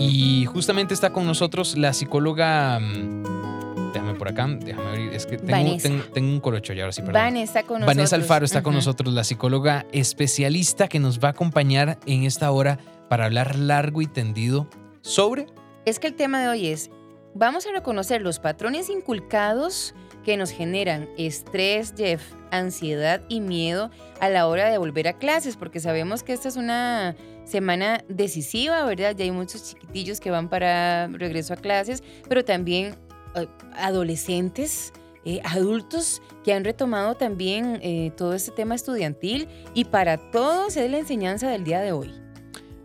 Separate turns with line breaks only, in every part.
Y justamente está con nosotros la psicóloga. mm, Déjame por acá, déjame abrir. Es que tengo,
Vanessa.
tengo, tengo un corocho ya, ahora sí, perdón.
Vanessa con nosotros.
Vanessa Alfaro está con nosotros, la psicóloga especialista que nos va a acompañar en esta hora para hablar largo y tendido sobre
Es que el tema de hoy es, vamos a reconocer los patrones inculcados que nos generan estrés, Jeff, ansiedad y miedo a la hora de volver a clases, porque sabemos que esta es una semana decisiva, ¿verdad? Ya hay muchos chiquitillos que van para regreso a clases, pero también eh, adolescentes, eh, adultos que han retomado también eh, todo este tema estudiantil y para todos es la enseñanza del día de hoy.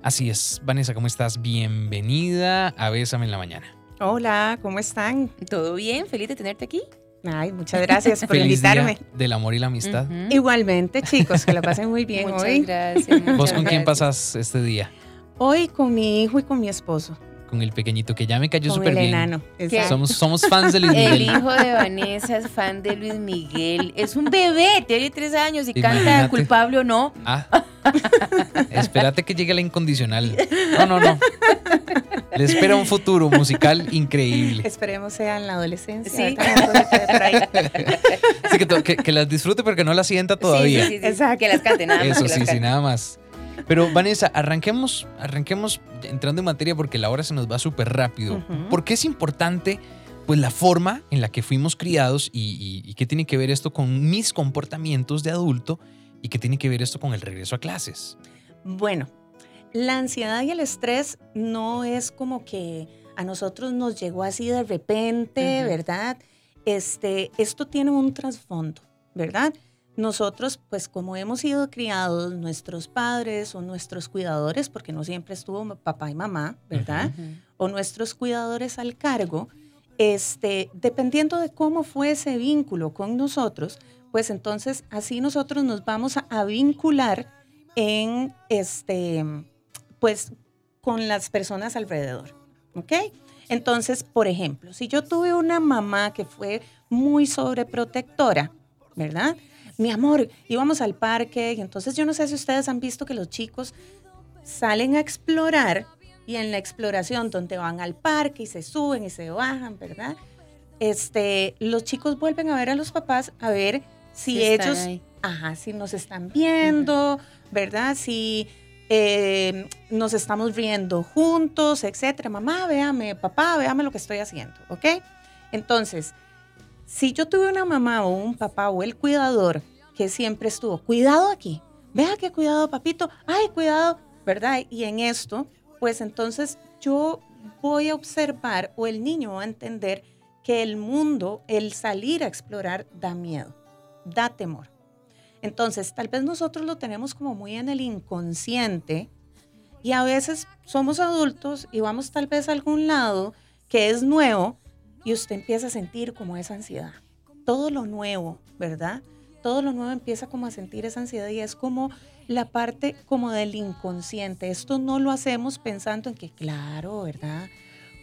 Así es, Vanessa, ¿cómo estás? Bienvenida a Bésame en la mañana.
Hola, ¿cómo están?
¿Todo bien? Feliz de tenerte aquí.
Ay, muchas gracias por
Feliz
invitarme.
día del amor y la amistad.
Igualmente, chicos, que la pasen muy bien
Muchas
hoy.
gracias.
¿Vos con quién pasas este día?
Hoy con mi hijo y con mi esposo.
Con el pequeñito que ya me cayó súper
el
bien.
enano.
Somos, somos fans de Luis
El
Miguel.
hijo de Vanessa es fan de Luis Miguel. Es un bebé, tiene tres años y canta
Imagínate.
culpable o no.
Ah, espérate que llegue la incondicional. No, no, no. Le espera un futuro musical increíble.
Esperemos sea en la adolescencia.
Sí.
Así que, que, que las disfrute porque no las sienta todavía.
Sí, sí, sí, sí.
Exacto.
Que las cante nada más.
Eso
que
sí, sí, nada más. Pero Vanessa, arranquemos, arranquemos entrando en materia porque la hora se nos va súper rápido.
Ujú.
¿Por qué es importante pues la forma en la que fuimos criados y, y- y qué tiene que ver esto con mis comportamientos de adulto y qué tiene que ver esto con el regreso a clases?
Bueno, la ansiedad y el estrés no es como que a nosotros nos llegó así de repente. ¿verdad? Este, esto tiene un trasfondo, ¿verdad? Nosotros, pues como hemos sido criados, nuestros padres o nuestros cuidadores, porque no siempre estuvo papá y mamá, ¿verdad? O nuestros cuidadores al cargo, este, dependiendo de cómo fue ese vínculo con nosotros, pues entonces así nosotros nos vamos a, a vincular en este, pues con las personas alrededor, ¿ok? Entonces, por ejemplo, si yo tuve una mamá que fue muy sobreprotectora, ¿verdad? Mi amor, íbamos al parque y entonces yo no sé si ustedes han visto que los chicos salen a explorar y en la exploración donde van al parque y se suben y se bajan, ¿verdad? Este, los chicos vuelven a ver a los papás a ver si ellos, ajá, si nos están viendo, ¿verdad? Si eh, nos estamos riendo juntos, etcétera. Mamá, véame, papá, véame lo que estoy haciendo, ¿ok? Entonces, si yo tuve una mamá o un papá o el cuidador que siempre estuvo, cuidado aquí, vea que cuidado, papito, ay, cuidado, ¿verdad? Y en esto, pues entonces yo voy a observar o el niño va a entender que el mundo, el salir a explorar, da miedo, da temor. Entonces, tal vez nosotros lo tenemos como muy en el inconsciente y a veces somos adultos y vamos tal vez a algún lado que es nuevo y usted empieza a sentir como esa ansiedad. Todo lo nuevo, ¿verdad? Todo lo nuevo empieza como a sentir esa ansiedad y es como la parte como del inconsciente. Esto no lo hacemos pensando en que, claro, ¿verdad?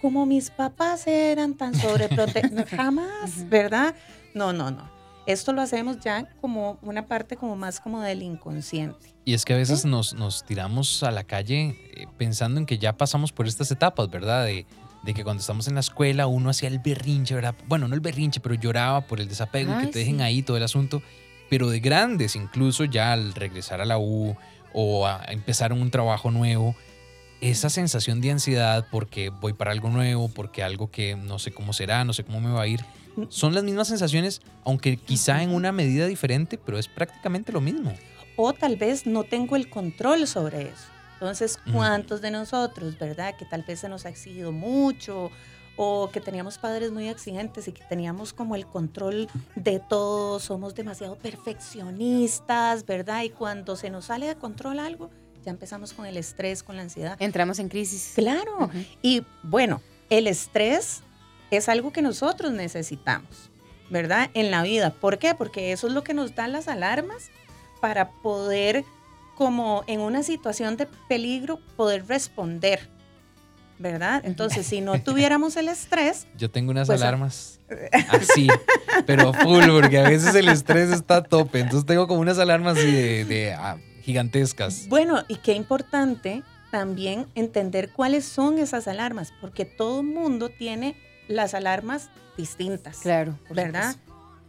Como mis papás eran tan sobreprotectores, jamás. ¿verdad? No, no, no. Esto lo hacemos ya como una parte como más como del inconsciente.
Y es que a veces nos, nos tiramos a la calle eh, pensando en que ya pasamos por estas etapas, ¿verdad? De, de que cuando estamos en la escuela uno hacía el berrinche, ¿verdad? Bueno, no el berrinche, pero lloraba por el desapego,
Ay,
que te dejen
sí.
ahí todo el asunto. Pero de grandes, incluso ya al regresar a la U o a empezar un trabajo nuevo, esa sensación de ansiedad porque voy para algo nuevo, porque algo que no sé cómo será, no sé cómo me va a ir, son las mismas sensaciones, aunque quizá en una medida diferente, pero es prácticamente lo mismo.
o tal vez no tengo el control sobre eso. Entonces. ¿cuántos de nosotros, verdad? Que tal vez se nos ha exigido mucho o que teníamos padres muy exigentes y que teníamos como el control de todo, somos demasiado perfeccionistas, ¿verdad? Y cuando se nos sale de control algo, ya empezamos con el estrés, con la ansiedad.
Entramos en crisis.
Claro.
Ujú.
Y bueno, el estrés es algo que nosotros necesitamos, ¿verdad? En la vida. ¿Por qué? Porque eso es lo que nos da las alarmas para poder, como en una situación de peligro, poder responder, ¿verdad? Entonces, si no tuviéramos el estrés,
Yo tengo unas
Pues,
alarmas así, pero full, porque a veces el estrés está a tope. Entonces tengo como unas alarmas de, de, ah, gigantescas.
bueno, y qué importante también entender cuáles son esas alarmas, porque todo mundo tiene las alarmas distintas.
Claro.
¿Verdad?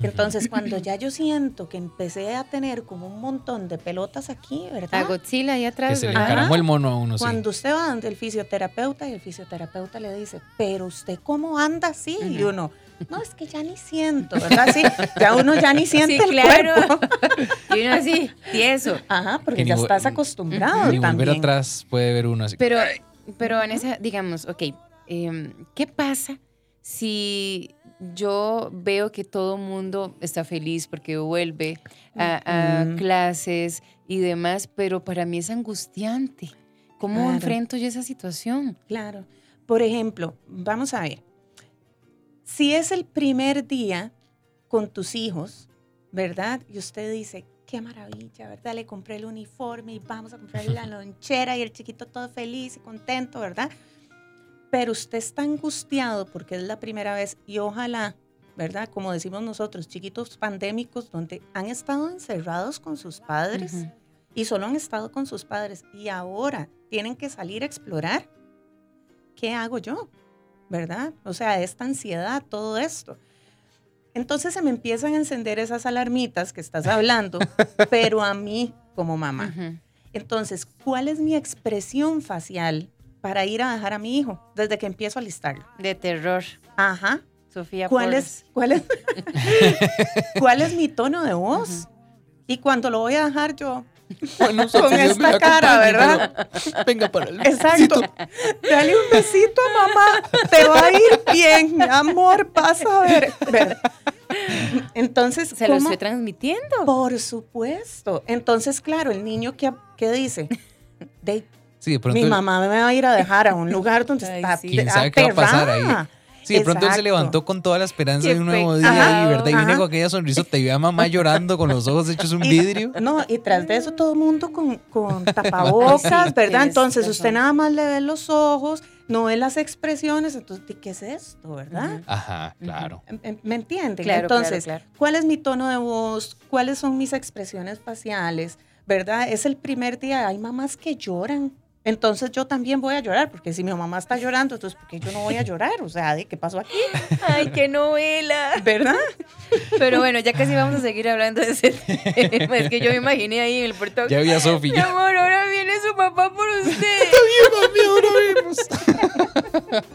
Entonces, cuando ya yo siento que empecé a tener como un montón de pelotas aquí, ¿verdad?
A Godzilla ahí atrás.
Que se le encaramó el mono a uno, sí.
Cuando usted va donde el fisioterapeuta y el fisioterapeuta le dice, pero usted cómo anda así? Y uno, no, es que ya ni siento, ¿verdad? Sí, ya uno ya ni siente
Sí,
el
claro.
cuerpo.
Y uno así, tieso.
Ajá, porque ya estás acostumbrado
Ni volver
también.
atrás puede ver uno así.
Pero, pero Vanessa, digamos, ok, em, ¿qué pasa si yo veo que todo el mundo está feliz porque vuelve a, clases y demás, pero para mí es angustiante? ¿Cómo
Claro.
enfrento yo esa situación?
Claro. Por ejemplo, vamos a ver. Si es el primer día con tus hijos, ¿verdad? Y usted dice, qué maravilla, ¿verdad? Le compré el uniforme y vamos a comprar la lonchera y el chiquito todo feliz y contento, ¿verdad? Pero usted está angustiado porque es la primera vez y ojalá, ¿verdad? Como decimos nosotros, chiquitos pandémicos donde han estado encerrados con sus padres y solo han estado con sus padres y ahora tienen que salir a explorar, ¿qué hago yo? ¿Verdad? O sea, esta ansiedad, todo esto. Entonces se me empiezan a encender esas alarmitas que estás hablando, pero a mí como mamá. Entonces, ¿cuál es mi expresión facial para ir a dejar a mi hijo desde que empiezo a listarlo?
De terror,
Ajá.
Sofía.
¿Cuál es, cuál, es, ¿Cuál es mi tono de voz? Y cuando lo voy a dejar yo,
Bueno,
con esta cara, ¿verdad?
Venga para el
Exacto. Dale un besito a mamá. Te va a ir bien, mi amor. Vas a ver. Ver. Entonces,
Se lo estoy transmitiendo.
Por supuesto. Entonces, claro, el niño que, que dice, de,
Sí, de pronto.
mi mamá me va a ir a dejar a un lugar donde
Ay,
está
sí.
¿Quién sabe qué va a pasar ahí? Sí, de pronto él se levantó con toda la esperanza
Qué
de un nuevo día
Ajá,
y, ¿verdad? Y viene con aquella sonrisota y ve a mamá llorando con los ojos hechos un vidrio.
No, y tras de eso todo el mundo con, con tapabocas, ¿verdad? Entonces usted nada más le ve los ojos, no ve las expresiones, entonces, ¿de ¿qué es esto, verdad?
Ajá, claro.
Em- em- ¿Me entienden?
Claro,
Entonces,
claro, claro.
¿cuál es mi tono de voz? ¿Cuáles son mis expresiones faciales? ¿Verdad? Es el primer día. Hay mamás que lloran. Entonces yo también voy a llorar, porque si mi mamá está llorando, entonces ¿por qué yo no voy a llorar? O sea, ¿de qué pasó aquí?
Ay, qué novela.
¿Verdad?
Pero bueno, ya casi vamos a seguir hablando de ese tema. Es que yo me imaginé ahí en el portón.
Ya vi a Sofi.
Mi amor, ahora viene su papá por usted.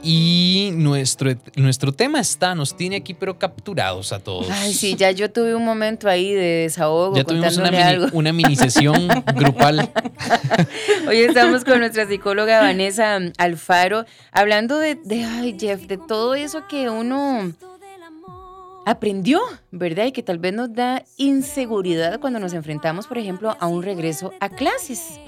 Y nuestro, nuestro tema está, nos tiene aquí pero capturados a todos.
Ay, sí, ya yo tuve un momento ahí de desahogo
Ya tuvimos una mini,
algo.
una mini sesión grupal.
Hoy estamos con nuestra psicóloga Vanessa Alfaro hablando de, de, ay, Jeff, de todo eso que uno aprendió, ¿verdad? Y que tal vez nos da inseguridad cuando nos enfrentamos, por ejemplo, a un regreso a clases.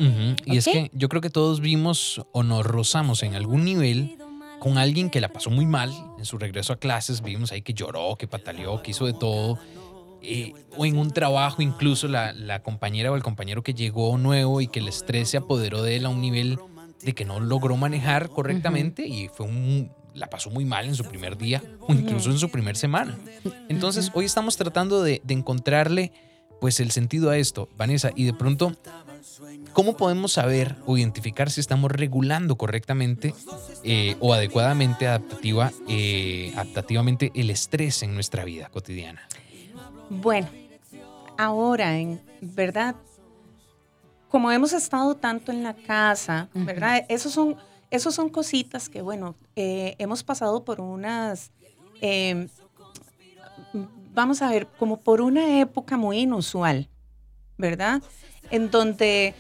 Y es que yo creo que todos vimos o nos rozamos en algún nivel con alguien que la pasó muy mal en su regreso a clases. Vimos ahí que lloró, que pataleó, que hizo de todo. Eh, o en un trabajo, incluso la, la compañera o el compañero que llegó nuevo y que el estrés se apoderó de él a un nivel de que no logró manejar correctamente y fue un, la pasó muy mal en su primer día o incluso en su primer semana. Entonces, hoy estamos tratando de, de encontrarle pues el sentido a esto, Vanessa, y de pronto ¿Cómo podemos saber o identificar si estamos regulando correctamente eh, o adecuadamente adaptativa, eh, adaptativamente el estrés en nuestra vida cotidiana?
Bueno, ahora, en verdad, como hemos estado tanto en la casa. ¿verdad? Esos son, esos son cositas que, bueno, eh, hemos pasado por unas, eh, vamos a ver, como por una época muy inusual, ¿verdad? En donde,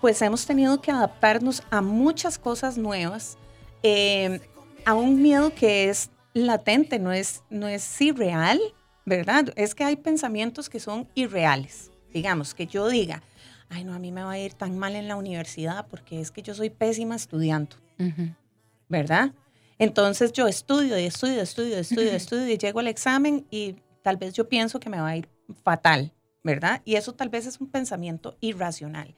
pues, hemos tenido que adaptarnos a muchas cosas nuevas, eh, a un miedo que es latente, no es, no es irreal, ¿verdad? Es que hay pensamientos que son irreales. Digamos, que yo diga, ay, no, a mí me va a ir tan mal en la universidad porque es que yo soy pésima estudiando. ¿verdad? Entonces yo estudio y estudio, estudio, estudio, estudio y llego al examen y tal vez yo pienso que me va a ir fatal, ¿verdad? Y eso tal vez es un pensamiento irracional.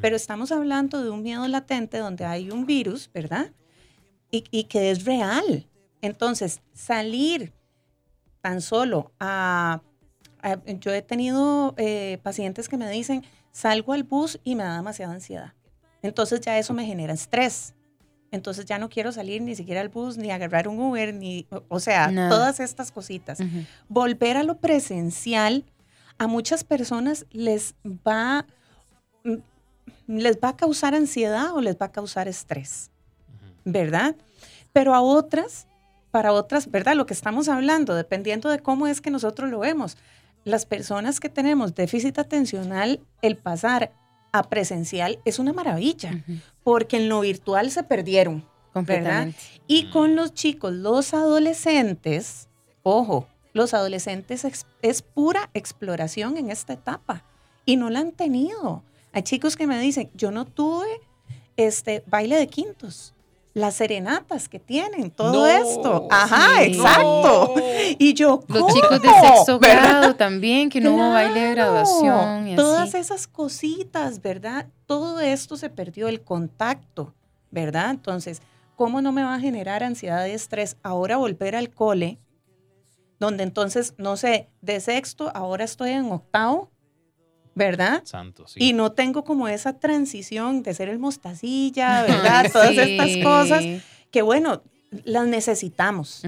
Pero estamos hablando de un miedo latente donde hay un virus, ¿verdad? Y, y que es real. Entonces, salir tan solo a... a- yo he tenido eh, pacientes que me dicen, salgo al bus y me da demasiada ansiedad. Entonces ya eso me genera estrés. Entonces ya no quiero salir ni siquiera al bus, ni agarrar un Uber, ni, o- sea, todas estas cositas. Volver a lo presencial, a muchas personas les va, mm, les va a causar ansiedad o les va a causar estrés. ¿verdad? Pero a otras, para otras, ¿verdad? Lo que estamos hablando, dependiendo de cómo es que nosotros lo vemos. Las personas que tenemos déficit atencional, el pasar a presencial es una maravilla, porque en lo virtual se perdieron.
Completamente.
Y
Mm.
con los chicos, los adolescentes, ojo, los adolescentes es pura exploración en esta etapa y no la han tenido. Hay chicos que me dicen, yo no tuve este baile de quintos, las serenatas que tienen, todo
No,
esto. Ajá,
sí.
exacto. Y yo,
Los
¿cómo?
chicos de sexto
¿Verdad?
grado también, que no hubo baile de graduación. Y
Todas
así.
esas cositas, ¿verdad? Todo esto se perdió, el contacto, ¿verdad? Entonces, ¿cómo no me va a generar ansiedad y estrés ahora volver al cole? Donde entonces, no sé, de sexto, ahora estoy en octavo, ¿verdad?
Santo, sí.
Y no tengo como esa transición de ser el mostacilla, ¿verdad? Todas
Sí.
estas cosas que, bueno, las necesitamos.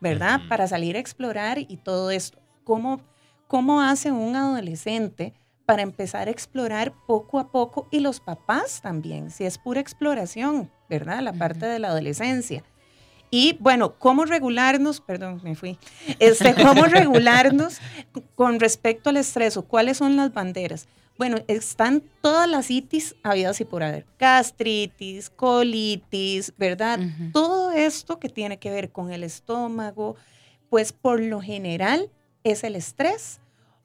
¿verdad? Para salir a explorar y todo esto. ¿Cómo, ¿Cómo hace un adolescente para empezar a explorar poco a poco? Y los papás también, si es pura exploración, ¿verdad? La parte de la adolescencia. Y bueno, ¿cómo regularnos? Perdón, me fui. Este, ¿Cómo regularnos con respecto al estrés o cuáles son las banderas? Bueno, están todas las itis habidas y por haber. Gastritis, colitis, ¿verdad? Todo esto que tiene que ver con el estómago, pues por lo general es el estrés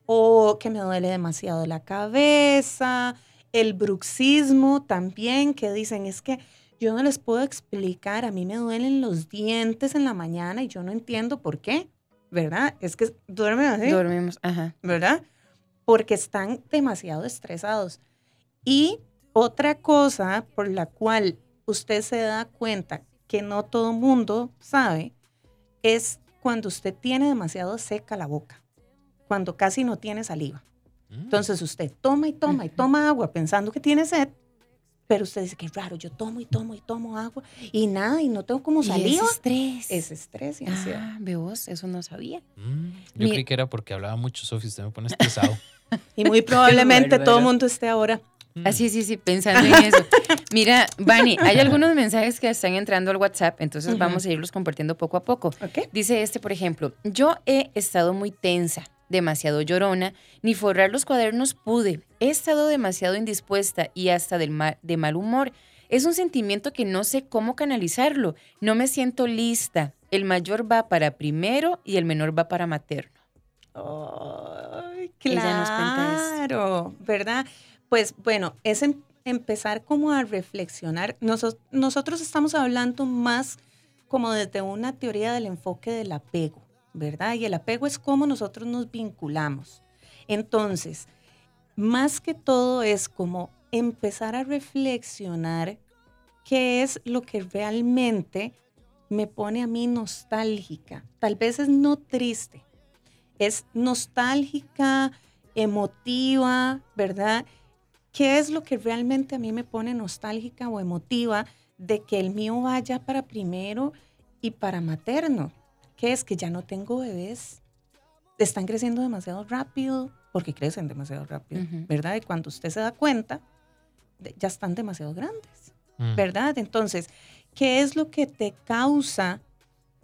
o que me duele demasiado la cabeza, el bruxismo también, que dicen es que yo no les puedo explicar, a mí me duelen los dientes en la mañana y yo no entiendo por qué, ¿verdad? Es que duermen así.
Dormimos, ajá.
¿verdad? Porque están demasiado estresados. Y otra cosa por la cual usted se da cuenta que no todo mundo sabe es cuando usted tiene demasiado seca la boca, cuando casi no tiene saliva.
Mm.
Entonces usted toma y toma y toma agua pensando que tiene sed, pero usted dice que raro, yo tomo y tomo y tomo agua y nada, y no tengo como
Y
saliva.
es estrés.
Es estrés y ansiedad.
Ah, ve vos, eso no sabía.
Mm, Yo
Mi-
creí que era porque hablaba mucho, Sofía. Usted me pone estresado.
Y muy probablemente todo el mundo esté ahora.
Mm.
Así, sí, sí, pensando en eso. Mira, Vani, hay algunos mensajes que están entrando al WhatsApp, entonces vamos a irlos compartiendo poco a poco.
¿Ok?
Dice este, por ejemplo, yo he estado muy tensa, demasiado llorona, ni forrar los cuadernos pude. He estado demasiado indispuesta y hasta del ma- de mal humor. Es un sentimiento que no sé cómo canalizarlo. No me siento lista. El mayor va para primero y el menor va para materno.
Ay,
Ella nos cuenta esto.
claro, ¿verdad? Pues bueno, es em- empezar como a reflexionar. Noso- nosotros estamos hablando más como desde una teoría del enfoque del apego, ¿verdad? Y el apego es cómo nosotros nos vinculamos. Entonces, más que todo es como empezar a reflexionar qué es lo que realmente me pone a mí nostálgica. Tal vez es no triste, es nostálgica, emotiva, ¿verdad? ¿Qué es lo que realmente a mí me pone nostálgica o emotiva de que el mío vaya para primero y para materno? ¿Qué es que ya no tengo bebés? Están creciendo demasiado rápido porque crecen demasiado rápido,
Ujú.
¿verdad? Y cuando usted se da cuenta, de- ya están demasiado grandes.
Mm.
¿verdad? Entonces, ¿qué es lo que te causa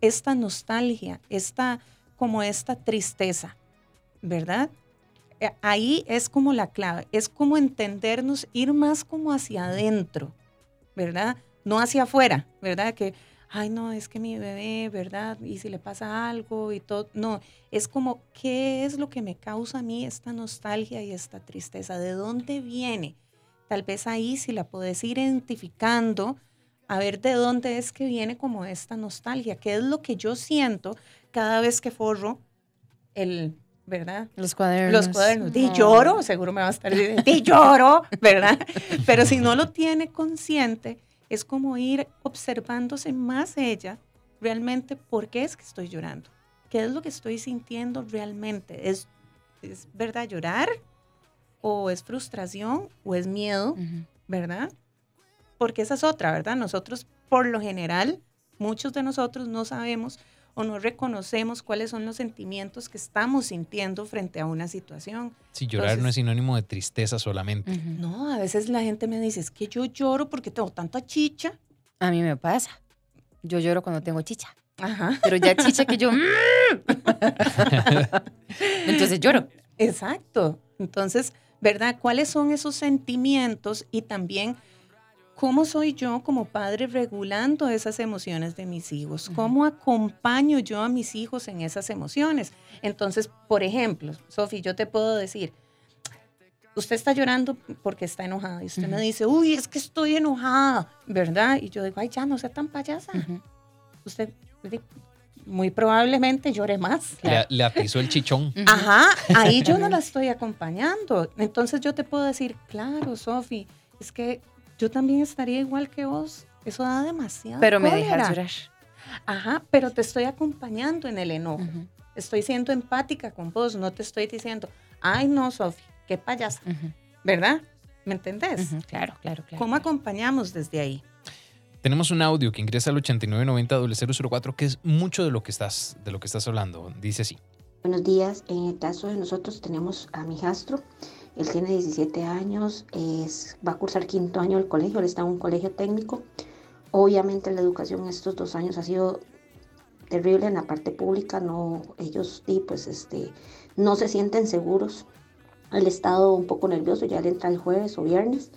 esta nostalgia, esta como esta tristeza, ¿verdad? Eh, Ahí es como la clave, es como entendernos, ir más como hacia adentro, ¿verdad? No hacia afuera, ¿verdad? Que, ay, no, es que mi bebé, ¿verdad? Y si le pasa algo y todo, no, es como, ¿qué es lo que me causa a mí esta nostalgia y esta tristeza? ¿De dónde viene? Tal vez ahí si la puedes ir identificando, a ver de dónde es que viene como esta nostalgia, qué es lo que yo siento cada vez que forro el, ¿verdad?
Los cuadernos.
Los cuadernos. Di
No.
lloro, seguro me va a estar diciendo, di lloro, ¿verdad? Pero si no lo tiene consciente, es como ir observándose más ella, realmente, ¿por qué es que estoy llorando? ¿Qué es lo que estoy sintiendo realmente? ¿Es, es verdad llorar? ¿O es frustración? ¿O es miedo? ¿verdad? porque esa es otra, ¿verdad? Nosotros, por lo general, muchos de nosotros no sabemos o no reconocemos cuáles son los sentimientos que estamos sintiendo frente a una situación.
Si llorar no es sinónimo de tristeza solamente.
No, a veces la gente me dice, es que yo lloro porque tengo tanta chicha.
A mí me pasa. Yo lloro cuando tengo chicha. Ajá. Pero ya chicha que yo... Mm". Entonces lloro.
Exacto. Entonces, ¿verdad? ¿Cuáles son esos sentimientos y también cómo soy yo como padre regulando esas emociones de mis hijos? ¿Cómo acompaño yo a mis hijos en esas emociones? Entonces, por ejemplo, Sofi, yo te puedo decir, usted está llorando porque está enojada y usted me dice, uy, es que estoy enojada, ¿verdad? Y yo digo, ay, ya no sea tan payasa. Usted muy probablemente llore más.
Le, le atizó el chichón.
Ajá, ahí yo no la estoy acompañando. Entonces yo te puedo decir, claro, Sofi, es que yo también estaría igual que vos. Eso da demasiado.
Pero me dejas llorar.
Ajá, pero te estoy acompañando en el enojo. Estoy siendo empática con vos, no te estoy diciendo, ay no, Sofi, qué payasa. ¿Verdad? ¿Me entendés?
Claro, claro, claro.
¿Cómo acompañamos desde ahí?
Tenemos un audio que ingresa al 8990-004 que es mucho de lo que estás, de lo que estás hablando. Dice así.
Buenos días. En el caso de nosotros tenemos a mi hijastro. Él tiene 17 años, es, va a cursar quinto año del colegio, él está en un colegio técnico. Obviamente la educación estos dos años ha sido terrible en la parte pública, no, ellos pues este, no se sienten seguros. El estado un poco nervioso, ya le entra el jueves o viernes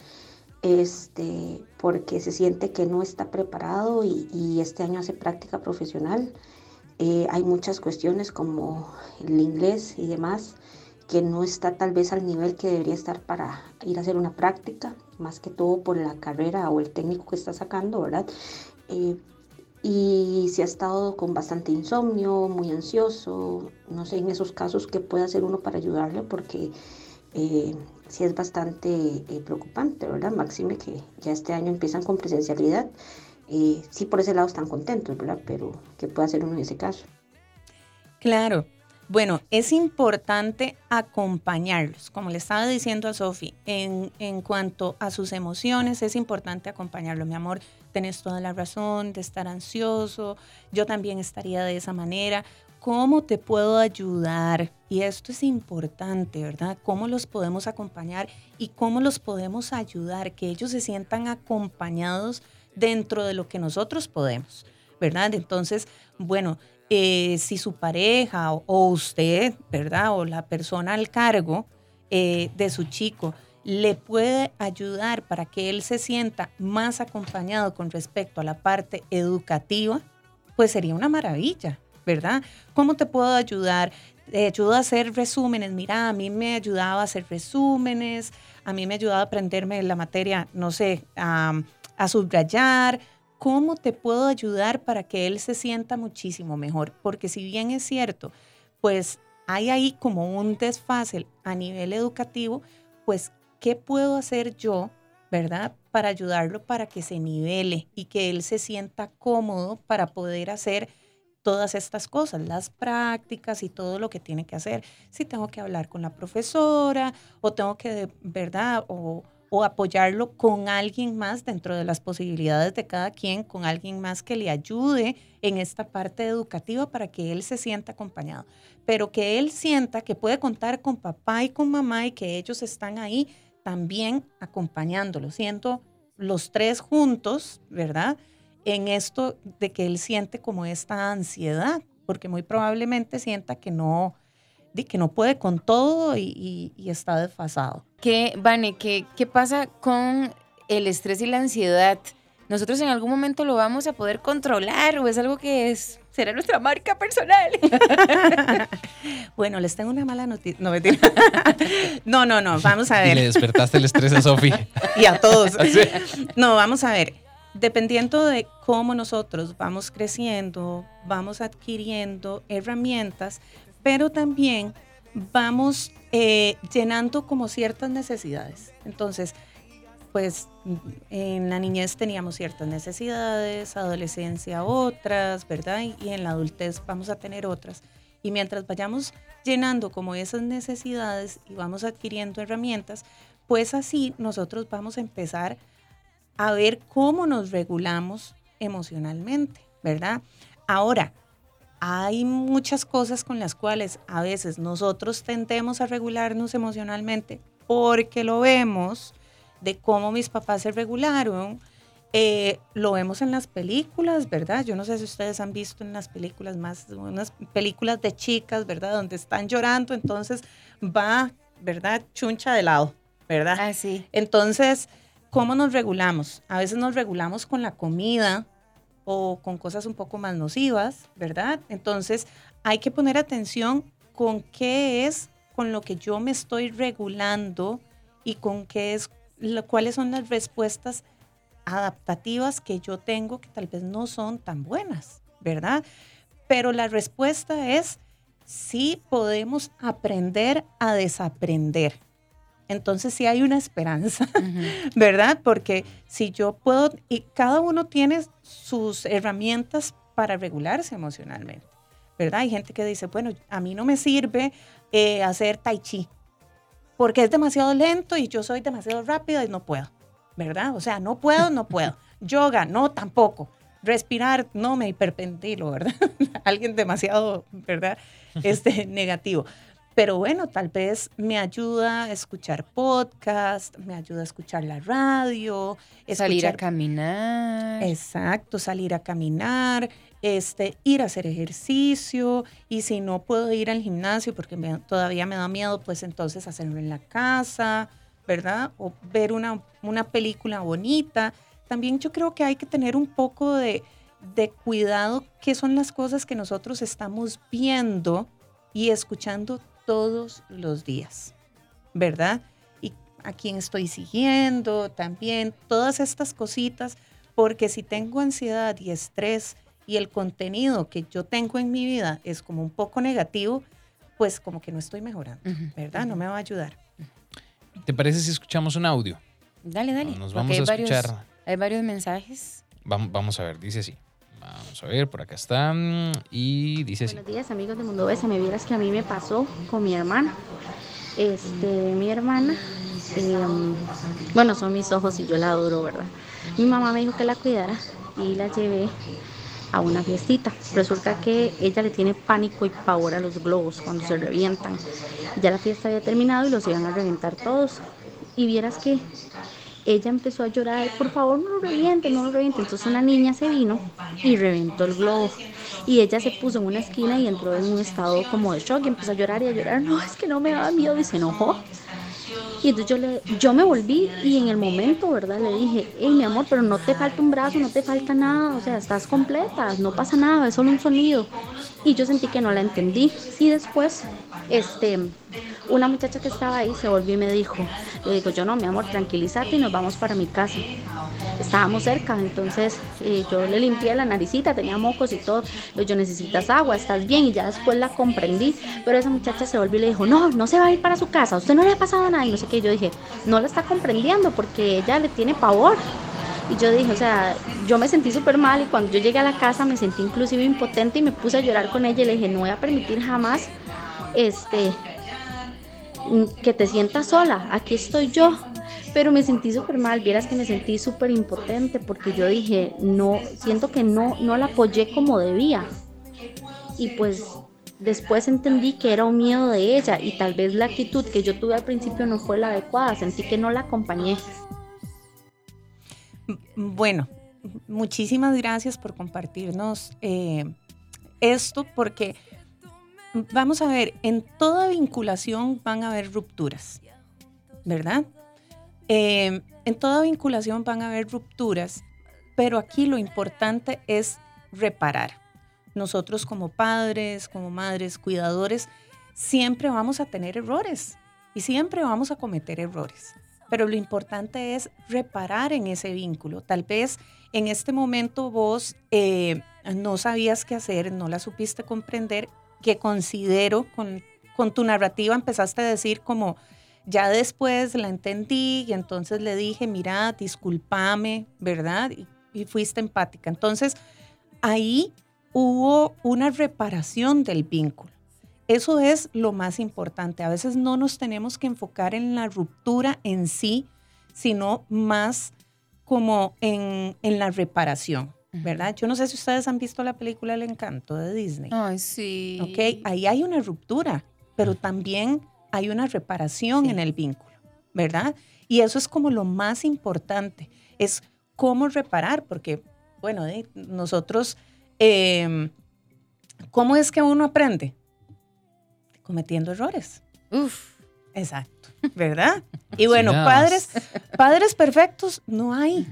este, porque se siente que no está preparado y, este año hace práctica profesional. Eh, hay muchas cuestiones como el inglés y demás que no está tal vez al nivel que debería estar para ir a hacer una práctica, más que todo por la carrera o el técnico que está sacando, ¿verdad? Eh, y se ha estado con bastante insomnio, muy ansioso, no sé en esos casos qué puede hacer uno para ayudarle porque eh, sí es bastante eh, preocupante, ¿verdad? Máxime que ya este año empiezan con presencialidad. Eh, sí, por ese lado están contentos, ¿verdad? Pero ¿qué puede hacer uno en ese caso?
Claro. Bueno, es importante acompañarlos. Como le estaba diciendo a Sofi, en, en, cuanto a sus emociones, es importante acompañarlo. Mi amor, tenés toda la razón de estar ansioso. Yo también estaría de esa manera. ¿Cómo te puedo ayudar? Y esto es importante, ¿verdad? ¿Cómo los podemos acompañar y cómo los podemos ayudar? Que ellos se sientan acompañados dentro de lo que nosotros podemos, ¿verdad? Entonces, bueno, eh, si su pareja o, usted, ¿verdad? O la persona al cargo eh, de su chico le puede ayudar para que él se sienta más acompañado con respecto a la parte educativa, pues sería una maravilla, ¿verdad? ¿Cómo te puedo ayudar? Te ayudo a hacer resúmenes. Mira, a mí me ayudaba a hacer resúmenes, a mí me ayudaba a aprenderme la materia, no sé, a, a subrayar. ¿Cómo te puedo ayudar para que él se sienta muchísimo mejor? Porque si bien es cierto, pues hay ahí como un desfase a nivel educativo, pues, ¿qué puedo hacer yo, verdad? Para ayudarlo para que se nivele y que él se sienta cómodo para poder hacer todas estas cosas, las prácticas y todo lo que tiene que hacer. Si tengo que hablar con la profesora o tengo que, ¿verdad? O, o apoyarlo con alguien más dentro de las posibilidades de cada quien, con alguien más que le ayude en esta parte educativa para que él se sienta acompañado. Pero que él sienta que puede contar con papá y con mamá y que ellos están ahí también acompañándolo, siendo los tres juntos, ¿verdad? en esto de que él siente como esta ansiedad, porque muy probablemente sienta que no, que no puede con todo y, está desfasado.
¿Qué, Vane, qué, qué pasa con el estrés y la ansiedad? ¿Nosotros en algún momento lo vamos a poder controlar o es algo que es, será nuestra marca personal?
bueno, les tengo una mala noticia. No, no, no, no, vamos a ver.
Y le despertaste el estrés a Sofía.
y a todos. No, vamos a ver dependiendo de cómo nosotros vamos creciendo, vamos adquiriendo herramientas, pero también vamos eh, llenando como ciertas necesidades. Entonces, pues en la niñez teníamos ciertas necesidades, adolescencia otras, ¿verdad? Y en la adultez vamos a tener otras. Y mientras vayamos llenando como esas necesidades y vamos adquiriendo herramientas, pues así nosotros vamos a empezar a ver cómo nos regulamos emocionalmente, ¿verdad? Ahora, hay muchas cosas con las cuales a veces nosotros tendemos a regularnos emocionalmente porque lo vemos de cómo mis papás se regularon. Eh, lo vemos en las películas, ¿verdad? Yo no sé si ustedes han visto en las películas más, unas películas de chicas, ¿verdad? Donde están llorando, entonces va, ¿verdad? Chuncha de lado, ¿verdad?
Ah, sí.
Entonces, ¿cómo nos regulamos? A veces nos regulamos con la comida, o con cosas un poco más nocivas, ¿verdad? Entonces hay que poner atención con qué es con lo que yo me estoy regulando y con qué es, cuáles son las respuestas adaptativas que yo tengo que tal vez no son tan buenas, ¿verdad? Pero la respuesta es sí podemos aprender a desaprender entonces sí hay una esperanza, ¿verdad? Porque si yo puedo, y cada uno tiene sus herramientas para regularse emocionalmente, ¿verdad? Hay gente que dice, bueno, a mí no me sirve eh, hacer tai chi, porque es demasiado lento y yo soy demasiado rápida y no puedo, ¿verdad? O sea, no puedo, no puedo. Yoga, no, tampoco. Respirar, no, me hiperpentilo, ¿verdad? Alguien demasiado, ¿verdad? Este, negativo. Pero bueno, tal vez me ayuda a escuchar podcast, me ayuda a escuchar la radio.
salir a caminar.
Exacto, salir a caminar, este, ir a hacer ejercicio. Y si no puedo ir al gimnasio porque todavía me da miedo, pues entonces hacerlo en la casa, ¿verdad? O ver una, una película bonita. También yo creo que hay que tener un poco de, de cuidado qué son las cosas que nosotros estamos viendo y escuchando todos los días, ¿verdad? Y a quién estoy siguiendo también, todas estas cositas, porque si tengo ansiedad y estrés y el contenido que yo tengo en mi vida es como un poco negativo, pues como que no estoy mejorando, ¿verdad? No me va a ayudar.
¿Te parece si escuchamos un audio?
Dale, dale.
Nos vamos a escuchar.
hay varios mensajes.
Vamos, vamos a ver, dice así. Vamos a ver, por acá está. Y dice.
Buenos días, amigos de Mundo Besa. Me vieras que a mí me pasó con mi hermana. Este, mi hermana, em, bueno, son mis ojos y yo la adoro, ¿verdad? Mi mamá me dijo que la cuidara y la llevé a una fiestita. Resulta que ella le tiene pánico y pavor a los globos cuando se revientan. Ya la fiesta había terminado y los iban a reventar todos. Y vieras que ella empezó a llorar, por favor no lo reviente, no lo reviente. Entonces una niña se vino y reventó el globo. Y ella se puso en una esquina y entró en un estado como de shock y empezó a llorar y a llorar. No, es que no me da miedo y se enojó. Y entonces yo, le, yo me volví y en el momento, ¿verdad? Le dije, hey, mi amor, pero no te falta un brazo, no te falta nada, o sea, estás completa, no pasa nada, es solo un sonido. Y yo sentí que no la entendí. Sí, después, este, una muchacha que estaba ahí se volvió y me dijo, le digo, yo no, mi amor, tranquilízate y nos vamos para mi casa. Estábamos cerca, entonces eh, yo le limpié la naricita, tenía mocos y todo. yo necesitas agua, estás bien. Y ya después la comprendí, pero esa muchacha se volvió y le dijo, no, no se va a ir para su casa, usted no le ha pasado nada. Y no sé qué, yo dije, no la está comprendiendo porque ella le tiene pavor. Y yo dije, o sea, yo me sentí súper mal y cuando yo llegué a la casa me sentí inclusive impotente y me puse a llorar con ella y le dije, no voy a permitir jamás este, que te sientas sola, aquí estoy yo. Pero me sentí súper mal, vieras que me sentí súper impotente porque yo dije, no, siento que no, no la apoyé como debía. Y pues después entendí que era un miedo de ella y tal vez la actitud que yo tuve al principio no fue la adecuada, sentí que no la acompañé.
Bueno, muchísimas gracias por compartirnos eh, esto porque vamos a ver, en toda vinculación van a haber rupturas, ¿verdad? Eh, en toda vinculación van a haber rupturas, pero aquí lo importante es reparar. Nosotros como padres, como madres, cuidadores, siempre vamos a tener errores y siempre vamos a cometer errores. Pero lo importante es reparar en ese vínculo. Tal vez en este momento vos eh, no sabías qué hacer, no la supiste comprender que considero con, con tu narrativa empezaste a decir como, ya después la entendí y entonces le dije, mira, discúlpame, ¿verdad? Y, y, fuiste empática. Entonces, ahí hubo una reparación del vínculo. Eso es lo más importante. A veces no nos tenemos que enfocar en la ruptura en sí, sino más como en, en la reparación, ¿verdad? Yo no sé si ustedes han visto la película El Encanto de Disney.
Ay, sí.
¿ok? Ahí hay una ruptura, pero también hay una reparación
Sí.
en el vínculo, ¿verdad? Y eso es como lo más importante, es cómo reparar, porque, bueno, eh, nosotros, eh, ¿cómo es que uno aprende? Cometiendo errores.
Uf.
Exacto, ¿verdad? Y bueno, padres, padres perfectos no hay,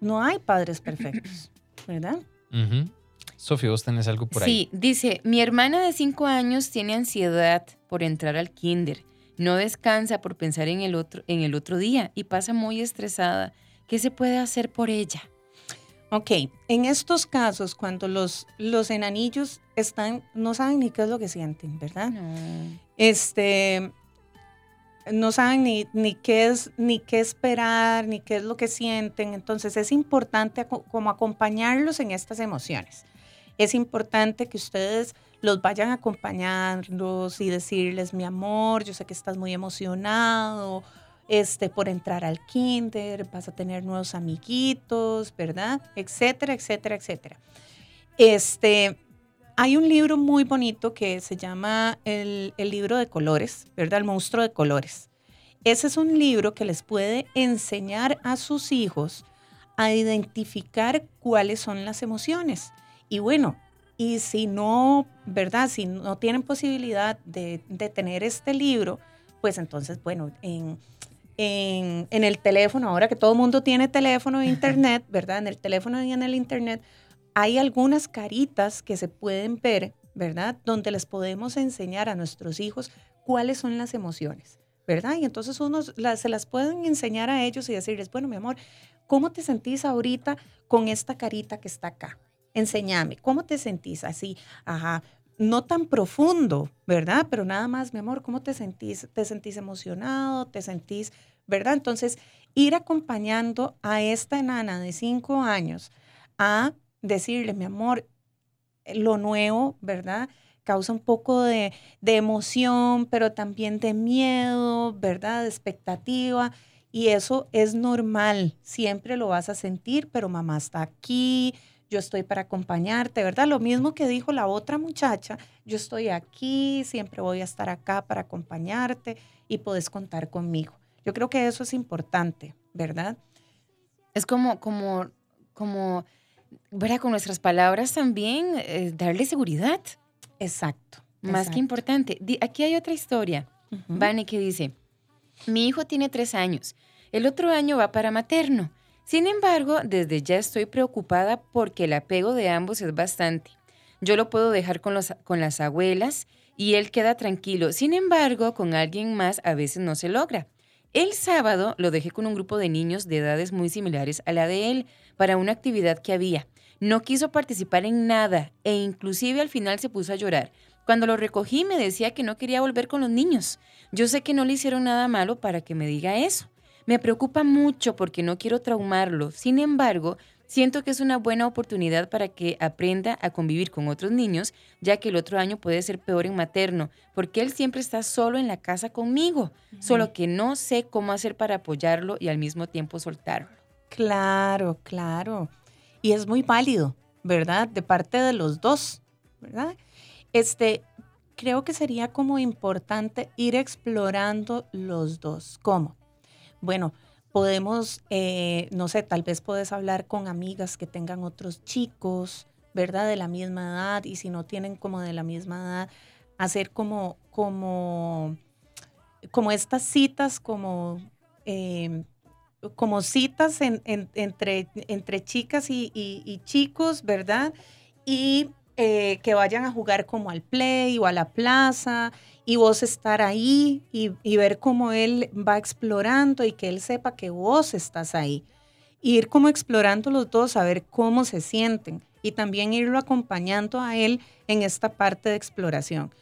no hay padres perfectos, ¿verdad?
Ujú. Sofía, vos tenés algo por
Sí, dice, mi hermana de cinco años tiene ansiedad por entrar al kinder. No descansa por pensar en el otro, en el otro día y pasa muy estresada. ¿Qué se puede hacer por ella?
Ok, en estos casos, cuando los, los enanillos están, no saben ni qué es lo que sienten, ¿verdad?
No.
Este, no saben ni, ni, qué es, ni qué esperar, ni qué es lo que sienten. Entonces es importante como acompañarlos en estas emociones. Es importante que ustedes los vayan acompañándolos y decirles, mi amor, yo sé que estás muy emocionado este, por entrar al kinder, vas a tener nuevos amiguitos, ¿verdad? Etcétera, etcétera, etcétera. Este, hay un libro muy bonito que se llama el, el libro de colores, ¿verdad? El monstruo de colores. Ese es un libro que les puede enseñar a sus hijos a identificar cuáles son las emociones. Y bueno, y si no, ¿verdad? Si no tienen posibilidad de, de tener este libro, pues entonces, bueno, en, en, en el teléfono, ahora que todo el mundo tiene teléfono e internet, ¿verdad? En el teléfono y en el internet, hay algunas caritas que se pueden ver, ¿verdad? Donde les podemos enseñar a nuestros hijos cuáles son las emociones, ¿verdad? Y entonces unos las- se las pueden enseñar a ellos y decirles, bueno, mi amor, ¿cómo te sentís ahorita con esta carita que está acá? Enséñame, ¿cómo te sentís así? Ajá, no tan profundo, ¿verdad? Pero nada más, mi amor, ¿cómo te sentís? ¿Te sentís emocionado? ¿Te sentís, verdad? Entonces, ir acompañando a esta enana de cinco años a decirle, mi amor, lo nuevo, ¿verdad? Causa un poco de, de emoción, pero también de miedo, ¿verdad? De expectativa. Y eso es normal, siempre lo vas a sentir, pero mamá está aquí, yo estoy para acompañarte, ¿verdad? Lo mismo que dijo la otra muchacha, yo estoy aquí, siempre voy a estar acá para acompañarte y puedes contar conmigo. Yo creo que eso es importante, ¿verdad?
Es como, como, como, ¿verdad? Con nuestras palabras también, eh, darle seguridad.
Exacto.
Más que importante. Aquí hay otra historia. Vane que dice, mi hijo tiene tres años, el otro año va para materno. Sin embargo, desde ya estoy preocupada porque el apego de ambos es bastante. Yo lo puedo dejar con, con las abuelas y él queda tranquilo. Sin embargo, con alguien más a veces no se logra. El sábado lo dejé con un grupo de niños de edades muy similares a la de él para una actividad que había. No quiso participar en nada e inclusive al final se puso a llorar. Cuando lo recogí me decía que no quería volver con los niños. Yo sé que no le hicieron nada malo para que me diga eso. Me preocupa mucho porque no quiero traumarlo. Sin embargo, siento que es una buena oportunidad para que aprenda a convivir con otros niños, ya que el otro año puede ser peor en materno, porque él siempre está solo en la casa conmigo, solo que no sé cómo hacer para apoyarlo y al mismo tiempo soltarlo.
Claro, claro. Y es muy válido, ¿verdad? De parte de los dos, ¿verdad? Este, creo que sería como importante ir explorando los dos. ¿Cómo? Bueno, podemos, eh, no sé, tal vez puedes hablar con amigas que tengan otros chicos, ¿verdad? De la misma edad y si no tienen como de la misma edad, hacer como, como, como estas citas, como, eh, como citas en- entre, entre chicas y, y- y chicos, ¿verdad? Y eh, que vayan a jugar como al play o a la plaza y vos estar ahí y, y ver cómo él va explorando y que él sepa que vos estás ahí. Y ir como explorando los dos, a ver cómo se sienten y también irlo acompañando a él en esta parte de exploración.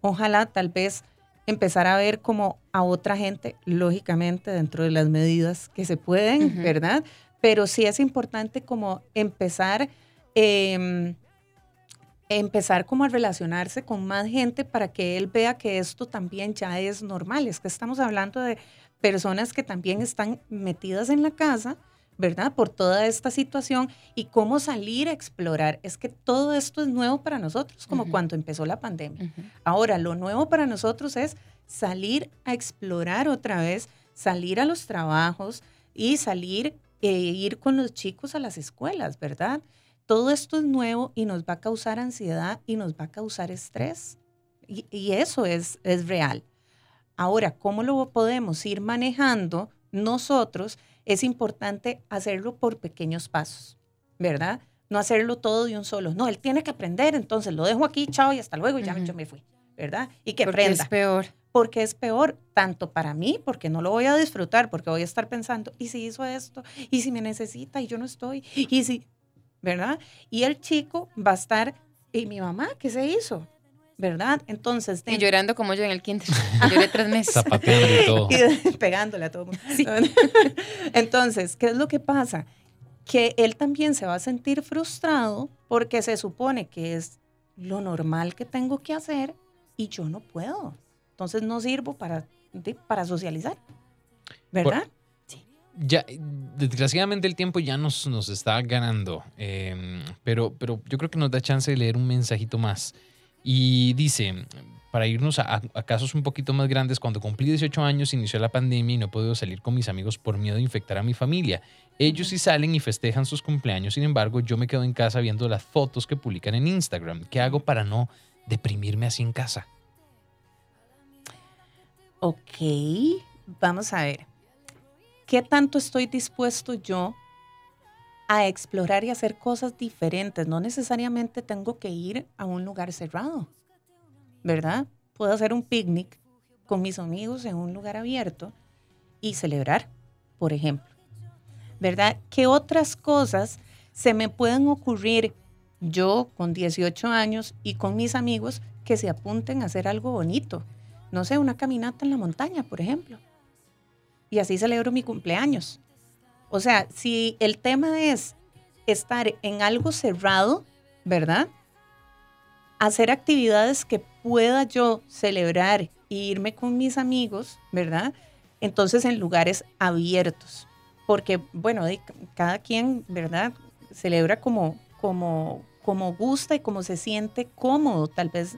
Ojalá tal vez empezar a ver como a otra gente, lógicamente dentro de las medidas que se pueden,
Ujú.
¿verdad? Pero sí es importante como empezar, em, empezar como a relacionarse con más gente para que él vea que esto también ya es normal. Es que estamos hablando de personas que también están metidas en la casa, ¿verdad? Por toda esta situación y cómo salir a explorar. Es que todo esto es nuevo para nosotros, como cuando empezó la pandemia. Ahora, lo nuevo para nosotros es salir a explorar otra vez, salir a los trabajos y salir e ir con los chicos a las escuelas, ¿verdad? Todo esto es nuevo y nos va a causar ansiedad y nos va a causar estrés. Y, eso es, es real. Ahora, ¿cómo lo podemos ir manejando nosotros? Es importante hacerlo por pequeños pasos, ¿verdad? No hacerlo todo de un solo. No, él tiene que aprender, entonces lo dejo aquí, chao y hasta luego y ya yo me fui, ¿verdad? Y que
porque
aprenda.
es peor.
Porque es peor, tanto para mí, porque no lo voy a disfrutar, porque voy a estar pensando, ¿y si hizo esto? ¿Y si me necesita y yo no estoy? ¿Y si, ¿verdad? Y el chico va a estar, ¿y mi mamá qué se hizo? ¿verdad? Entonces...
Y llorando como yo en el kinder. Lloré tres meses.
Zapateando y todo.
Y pegándole a todo mundo. Entonces, ¿qué es lo que pasa? Que él también se va a sentir frustrado porque se supone que es lo normal que tengo que hacer y yo no puedo. Entonces no sirvo para, para socializar. ¿Verdad?
sí. Ya, desgraciadamente el tiempo ya nos, nos está ganando, em, pero, pero yo creo que nos da chance de leer un mensajito más. Y dice, para irnos a, casos un poquito más grandes, cuando cumplí 18 años inició la pandemia y no he podido salir con mis amigos por miedo de infectar a mi familia. Ellos sí salen y festejan sus cumpleaños, sin embargo yo me quedo en casa viendo las fotos que publican en Instagram. ¿Qué hago para no deprimirme así en casa?
Ok, vamos a ver. ¿Qué tanto estoy dispuesto yo a explorar y hacer cosas diferentes. No necesariamente tengo que ir a un lugar cerrado, ¿verdad? Puedo hacer un picnic con mis amigos en un lugar abierto y celebrar, por ejemplo. ¿Verdad? ¿Qué otras cosas se me pueden ocurrir yo con 18 años y con mis amigos que se apunten a hacer algo bonito? No sé, una caminata en la montaña, por ejemplo. Y así celebro mi cumpleaños. O sea, si el tema es estar en algo cerrado, ¿verdad? Hacer actividades que pueda yo celebrar e irme con mis amigos, ¿verdad? Entonces en lugares abiertos. Porque, bueno, cada quien, ¿verdad? Celebra como, como, como gusta y como se siente cómodo. Tal vez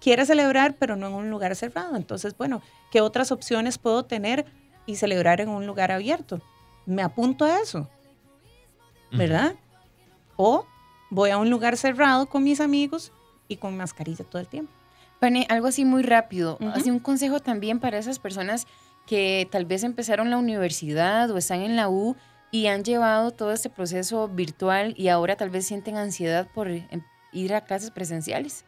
quiere celebrar, pero no en un lugar cerrado. Entonces, bueno, ¿qué otras opciones puedo tener y celebrar en un lugar abierto? me apunto a eso, ¿verdad? O voy a un lugar cerrado con mis amigos y con mascarilla todo el tiempo.
Pane, algo así muy rápido. Así un consejo también para esas personas que tal vez empezaron la universidad o están en la U y han llevado todo este proceso virtual y ahora tal vez sienten ansiedad por em, ir a clases presenciales.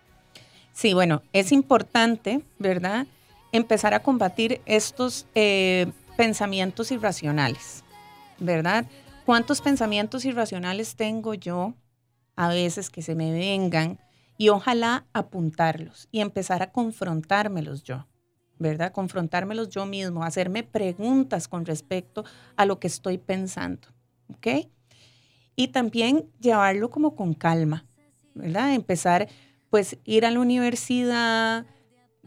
Sí, bueno, es importante, ¿verdad? Empezar a combatir estos eh, pensamientos irracionales. ¿verdad? ¿Cuántos pensamientos irracionales tengo yo a veces que se me vengan? Y ojalá apuntarlos y empezar a confrontármelos yo, ¿verdad? Confrontármelos yo mismo, hacerme preguntas con respecto a lo que estoy pensando, ¿ok? Y también llevarlo como con calma, ¿verdad? Empezar, pues, ir a la universidad,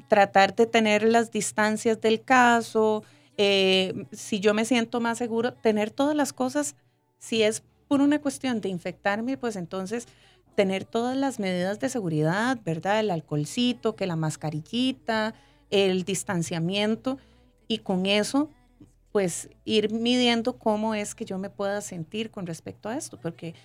tratar de tener las distancias del caso, eh, si yo me siento más seguro, tener todas las cosas, si es por una cuestión de infectarme, pues entonces tener todas las medidas de seguridad, ¿verdad? El alcoholcito, que la mascarillita, el distanciamiento y con eso pues ir midiendo cómo es que yo me pueda sentir con respecto a esto, porque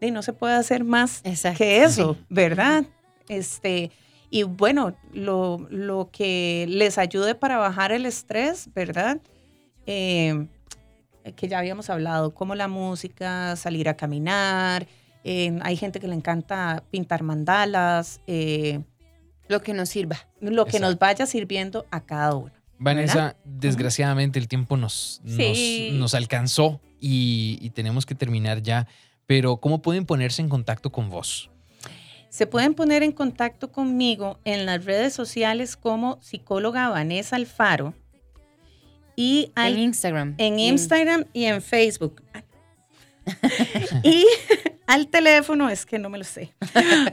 no se puede hacer más que eso, ¿verdad? Este, y bueno, lo, que les ayude para bajar el estrés, ¿verdad? Eh, que ya habíamos hablado, como la música, salir a caminar, eh, hay gente que le encanta pintar mandalas. Eh,
lo que nos sirva.
Lo que nos vaya sirviendo a cada uno.
Vanessa, desgraciadamente el tiempo nos, nos, alcanzó y, y tenemos que terminar ya, pero ¿cómo pueden ponerse en contacto con vos?
Se pueden poner en contacto conmigo en las redes sociales como psicóloga Vanessa Alfaro.
Y en Instagram.
En Instagram y en Facebook. y al teléfono, es que no me lo sé,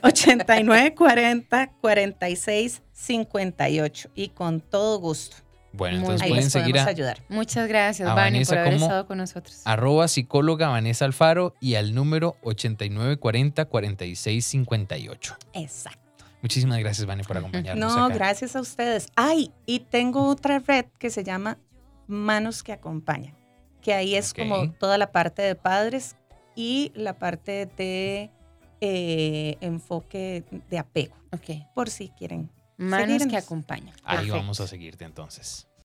8940 46 58 y con todo gusto.
Bueno, entonces
Ahí
pueden
les
seguir a
ayudar.
Muchas gracias,
A
Vani,
Vanessa
por haber
como-
estado con nosotros.
arroba psicóloga Vanessa Alfaro y al número 8940-4658.
Exacto.
Muchísimas gracias, Vani, por acompañarnos.
No,
acá.
gracias a ustedes. Ay, y tengo otra red que se llama Manos que Acompañan, que ahí es como toda la parte de padres y la parte de eh, enfoque de apego,
Ok.
por si quieren.
Manos que acompañan.
Ahí
Perfecto.
vamos a seguirte entonces.